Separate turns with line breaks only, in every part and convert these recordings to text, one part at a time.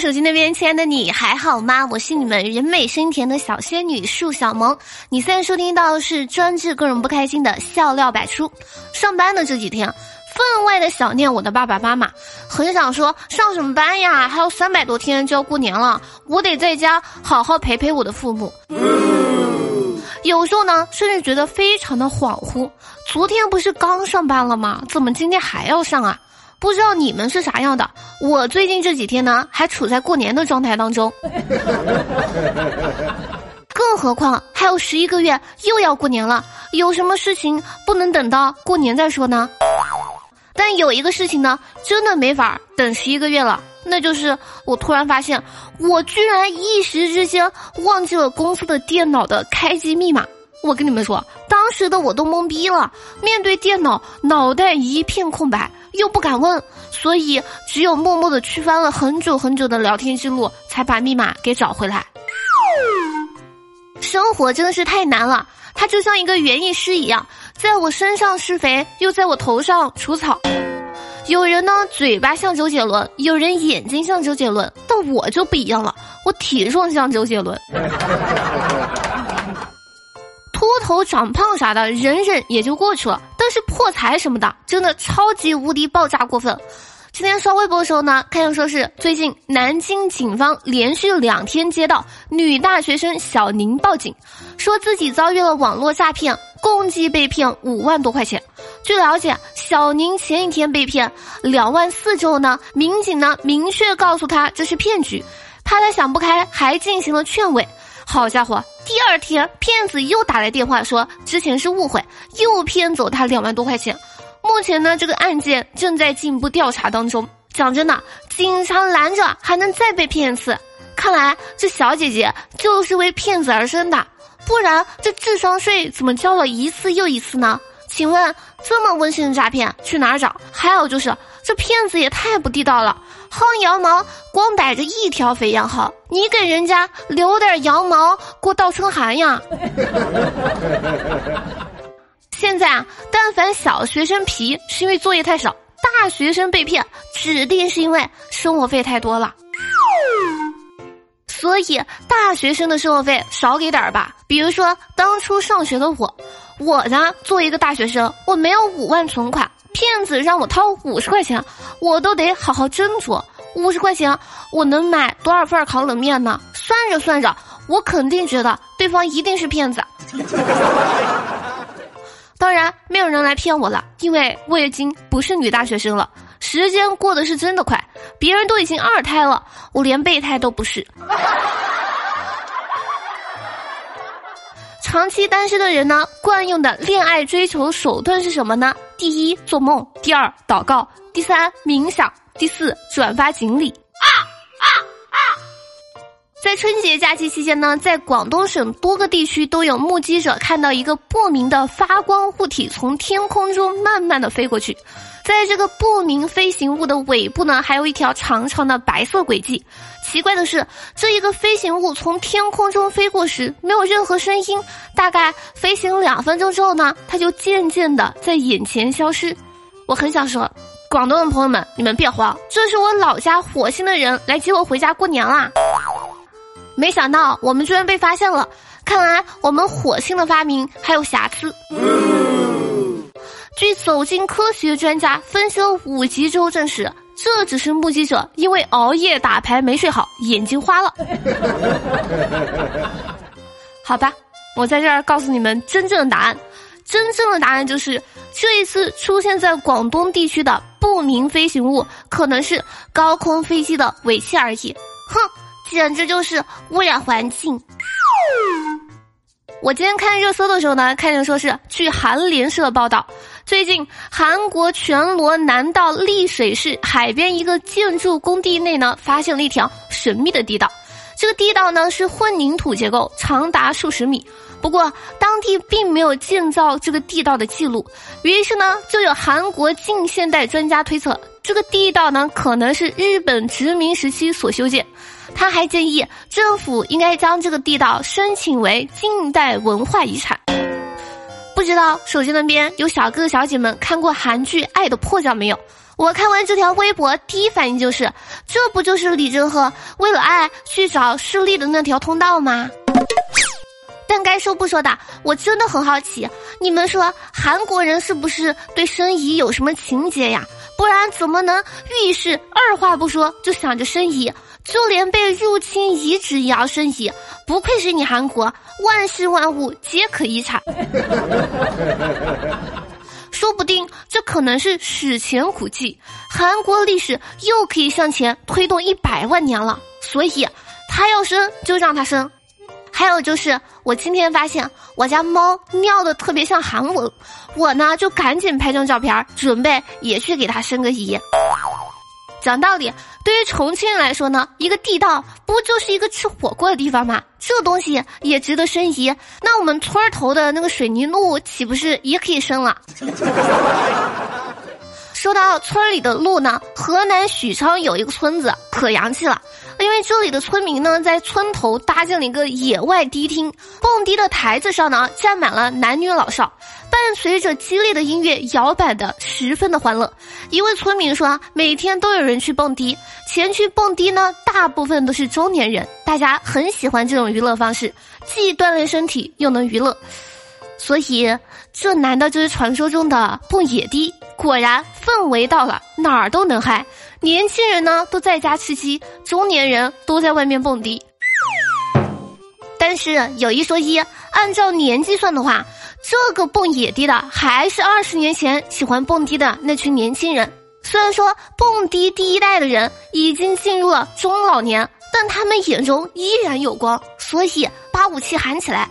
手机那边，亲爱的你还好吗？我是你们人美声甜的小仙女树小萌。你现在收听到的是专治各种不开心的笑料百出。上班的这几天，分外的想念我的爸爸妈妈，很想说上什么班呀？还有三百多天就要过年了，我得在家好好陪陪我的父母。有时候呢，甚至觉得非常的恍惚。昨天不是刚上班了吗？怎么今天还要上啊？不知道你们是啥样的，我最近这几天呢，还处在过年的状态当中。更何况还有十一个月又要过年了，有什么事情不能等到过年再说呢？但有一个事情呢，真的没法等十一个月了，那就是我突然发现，我居然一时之间忘记了公司的电脑的开机密码。我跟你们说，当时的我都懵逼了，面对电脑，脑袋一片空白。又不敢问，所以只有默默的去翻了很久很久的聊天记录，才把密码给找回来。生活真的是太难了，它就像一个园艺师一样，在我身上施肥，又在我头上除草。有人呢嘴巴像周杰伦，有人眼睛像周杰伦，但我就不一样了，我体重像周杰伦。头长胖啥的，忍忍也就过去了。但是破财什么的，真的超级无敌爆炸过分。今天刷微博的时候呢，看见说是最近南京警方连续两天接到女大学生小宁报警，说自己遭遇了网络诈骗，共计被骗五万多块钱。据了解，小宁前一天被骗两万四之后呢，民警呢明确告诉他这是骗局，怕他想不开，还进行了劝慰。好家伙，第二天骗子又打来电话说之前是误会，又骗走他两万多块钱。目前呢，这个案件正在进一步调查当中。讲真的，警察拦着还能再被骗一次，看来这小姐姐就是为骗子而生的，不然这智商税怎么交了一次又一次呢？请问这么温馨的诈骗去哪儿找？还有就是这骗子也太不地道了。薅羊毛，光逮着一条肥羊薅，你给人家留点羊毛过倒春寒呀！现在啊，但凡小学生皮是因为作业太少，大学生被骗指定是因为生活费太多了。所以大学生的生活费少给点吧。比如说当初上学的我，我呢作为一个大学生，我没有五万存款。骗子让我掏五十块钱，我都得好好斟酌。五十块钱，我能买多少份烤冷面呢？算着算着，我肯定觉得对方一定是骗子。当然，没有人来骗我了，因为我已经不是女大学生了。时间过得是真的快，别人都已经二胎了，我连备胎都不是。长期单身的人呢，惯用的恋爱追求手段是什么呢？第一，做梦；第二，祷告；第三，冥想；第四，转发锦鲤。啊啊啊！在春节假期期间呢，在广东省多个地区都有目击者看到一个不明的发光物体从天空中慢慢的飞过去。在这个不明飞行物的尾部呢，还有一条长长的白色轨迹。奇怪的是，这一个飞行物从天空中飞过时没有任何声音，大概飞行两分钟之后呢，它就渐渐的在眼前消失。我很想说，广东的朋友们，你们别慌，这是我老家火星的人来接我回家过年啦。没想到我们居然被发现了，看来我们火星的发明还有瑕疵。据走进科学专家分析了五集之后证实，这只是目击者因为熬夜打牌没睡好，眼睛花了。好吧，我在这儿告诉你们真正的答案，真正的答案就是这一次出现在广东地区的不明飞行物可能是高空飞机的尾气而已。哼，简直就是污染环境。我今天看热搜的时候呢，看见说是据韩联社报道。最近，韩国全罗南道丽水市海边一个建筑工地内呢，发现了一条神秘的地道。这个地道呢是混凝土结构，长达数十米。不过当地并没有建造这个地道的记录，于是呢，就有韩国近现代专家推测，这个地道呢可能是日本殖民时期所修建。他还建议政府应该将这个地道申请为近代文化遗产。不知道手机那边有小哥哥小姐们看过韩剧《爱的迫降》没有？我看完这条微博，第一反应就是，这不就是李正赫为了爱去找势利的那条通道吗？说不说的，我真的很好奇，你们说韩国人是不是对申遗有什么情节呀？不然怎么能遇事二话不说就想着申遗？就连被入侵遗址也要申遗，不愧是你韩国，万事万物皆可遗产。说不定这可能是史前古迹，韩国历史又可以向前推动一百万年了。所以，他要生就让他生。还有就是，我今天发现我家猫尿的特别像韩文，我呢就赶紧拍张照片，准备也去给它生个姨。讲道理，对于重庆人来说呢，一个地道不就是一个吃火锅的地方吗？这东西也值得申遗。那我们村头的那个水泥路岂不是也可以生了？说到村里的路呢，河南许昌有一个村子可洋气了，因为这里的村民呢在村头搭建了一个野外迪厅，蹦迪的台子上呢站满了男女老少。伴随着激烈的音乐，摇摆的十分的欢乐。一位村民说：“每天都有人去蹦迪，前去蹦迪呢，大部分都是中年人。大家很喜欢这种娱乐方式，既锻炼身体又能娱乐。所以，这难道就是传说中的蹦野迪？果然，氛围到了，哪儿都能嗨。年轻人呢都在家吃鸡，中年人都在外面蹦迪。但是有一说一，按照年纪算的话。”这个蹦野迪的还是二十年前喜欢蹦迪的那群年轻人。虽然说蹦迪第一代的人已经进入了中老年，但他们眼中依然有光，所以把武器喊起来。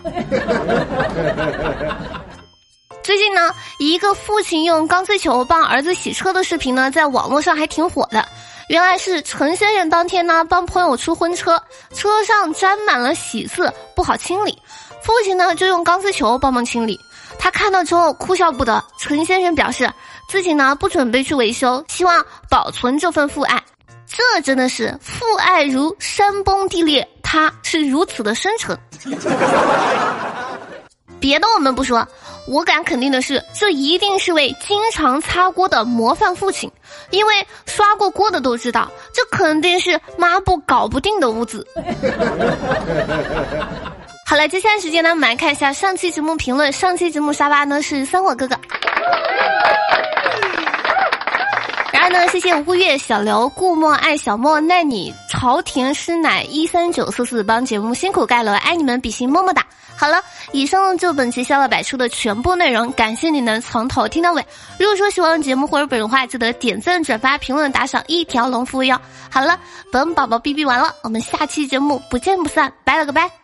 最近呢，一个父亲用钢丝球帮儿子洗车的视频呢，在网络上还挺火的。原来是陈先生当天呢帮朋友出婚车，车上沾满了喜色，不好清理。父亲呢就用钢丝球帮忙清理，他看到之后哭笑不得。陈先生表示自己呢不准备去维修，希望保存这份父爱。这真的是父爱如山崩地裂，他是如此的深沉。别的我们不说，我敢肯定的是，这一定是位经常擦锅的模范父亲，因为刷过锅的都知道，这肯定是抹布搞不定的屋子。好了，接下来时间呢，我们来看一下上期节目评论。上期节目沙发呢是三火哥哥，后呢，谢谢吴月、小刘、顾墨、爱小莫、奈你、朝田师奶一三九四四帮节目辛苦盖楼，爱你们，比心么么哒。好了，以上就本期笑乐百出的全部内容，感谢你能从头听到尾。如果说喜欢节目或者本人的话，记得点赞、转发、评论、打赏一条龙服务哟。好了，本宝宝哔哔完了，我们下期节目不见不散，拜了个拜。